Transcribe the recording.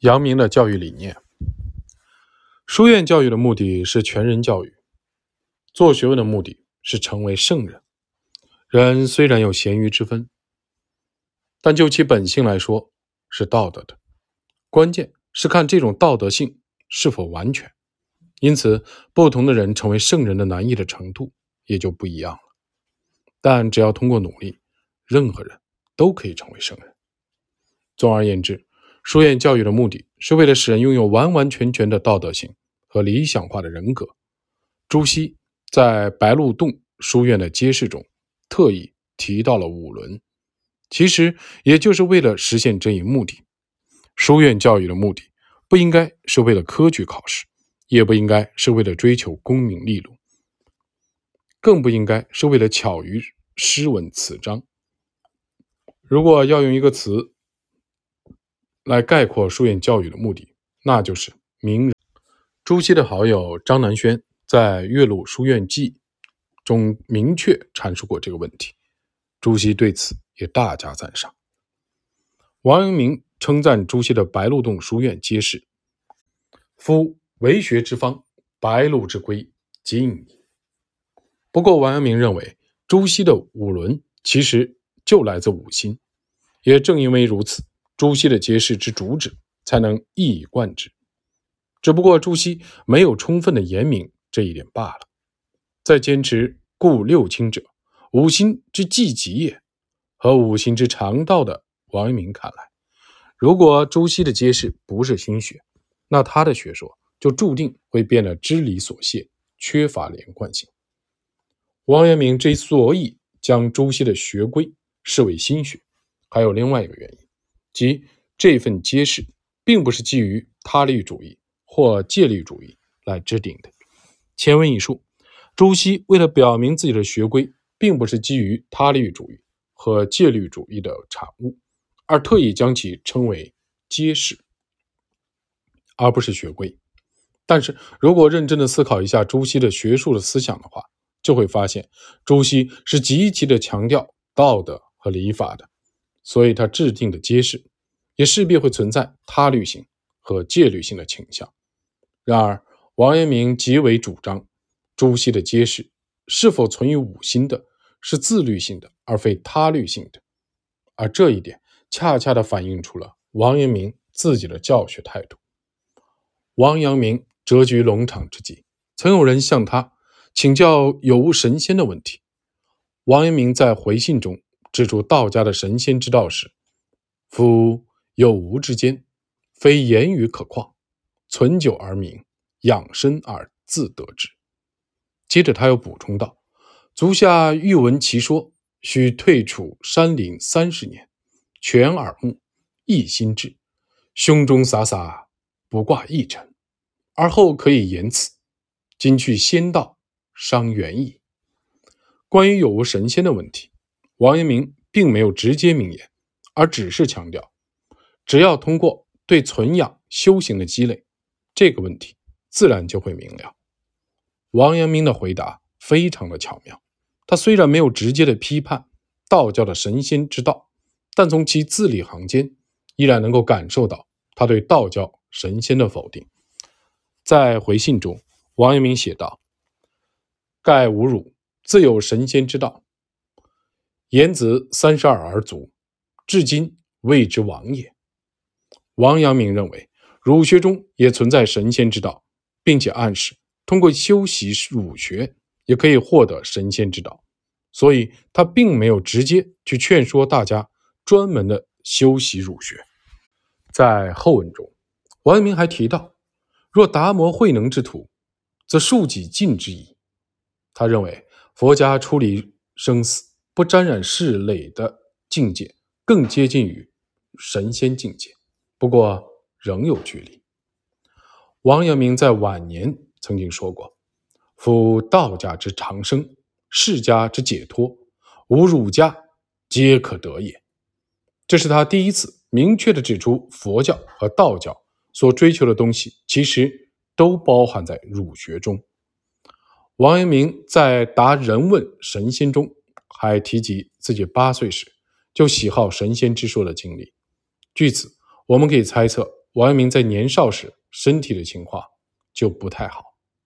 阳明的教育理念，书院教育的目的是全人教育，做学问的目的是成为圣人。人虽然有贤愚之分，但就其本性来说是道德的。关键是看这种道德性是否完全。因此，不同的人成为圣人的难易的程度也就不一样了。但只要通过努力，任何人都可以成为圣人。总而言之。书院教育的目的是为了使人拥有完完全全的道德性和理想化的人格。朱熹在白鹿洞书院的揭示中，特意提到了五伦，其实也就是为了实现这一目的。书院教育的目的不应该是为了科举考试，也不应该是为了追求功名利禄，更不应该是为了巧于诗文词章。如果要用一个词，来概括书院教育的目的，那就是明人。朱熹的好友张南轩在《岳麓书院记》中明确阐述过这个问题，朱熹对此也大加赞赏。王阳明称赞朱熹的白鹿洞书院皆是夫为学之方，白鹿之归尽矣。不过，王阳明认为朱熹的五伦其实就来自五心，也正因为如此。朱熹的揭示之主旨，才能一以贯之。只不过朱熹没有充分的言明这一点罢了。在坚持故六亲者，五心之既极也，和五行之常道的王阳明看来，如果朱熹的揭示不是心学，那他的学说就注定会变得支离所泄，缺乏连贯性。王阳明之所以将朱熹的学规视为心学，还有另外一个原因。即这份揭示，并不是基于他律主义或戒律主义来制定的。前文已述，朱熹为了表明自己的学规，并不是基于他律主义和戒律主义的产物，而特意将其称为揭示，而不是学规。但是如果认真的思考一下朱熹的学术的思想的话，就会发现，朱熹是极其的强调道德和礼法的。所以，他制定的揭示也势必会存在他律性和戒律性的倾向。然而，王阳明极为主张，朱熹的揭示是否存于五心的，是自律性的，而非他律性的。而这一点，恰恰的反映出了王阳明自己的教学态度。王阳明谪居龙场之际，曾有人向他请教有无神仙的问题。王阳明在回信中。指出道家的神仙之道时，夫有无之间，非言语可况，存久而明，养生而自得之。接着他又补充道：“足下欲闻其说，须退处山林三十年，全耳目，一心志，胸中洒洒，不挂一尘，而后可以言此。今去仙道，伤元矣。”关于有无神仙的问题。王阳明并没有直接明言，而只是强调，只要通过对存养修行的积累，这个问题自然就会明了。王阳明的回答非常的巧妙，他虽然没有直接的批判道教的神仙之道，但从其字里行间，依然能够感受到他对道教神仙的否定。在回信中，王阳明写道：“盖吾汝自有神仙之道。”颜子三十二而卒，至今谓之王也。王阳明认为，儒学中也存在神仙之道，并且暗示通过修习儒学也可以获得神仙之道，所以他并没有直接去劝说大家专门的修习儒学。在后文中，王阳明还提到，若达摩慧能之徒，则恕己尽之矣。他认为，佛家处理生死。不沾染世累的境界，更接近于神仙境界，不过仍有距离。王阳明在晚年曾经说过：“夫道家之长生，世家之解脱，吾儒家皆可得也。”这是他第一次明确的指出，佛教和道教所追求的东西，其实都包含在儒学中。王阳明在答人问神仙中。还提及自己八岁时就喜好神仙之说的经历，据此我们可以猜测，王阳明在年少时身体的情况就不太好。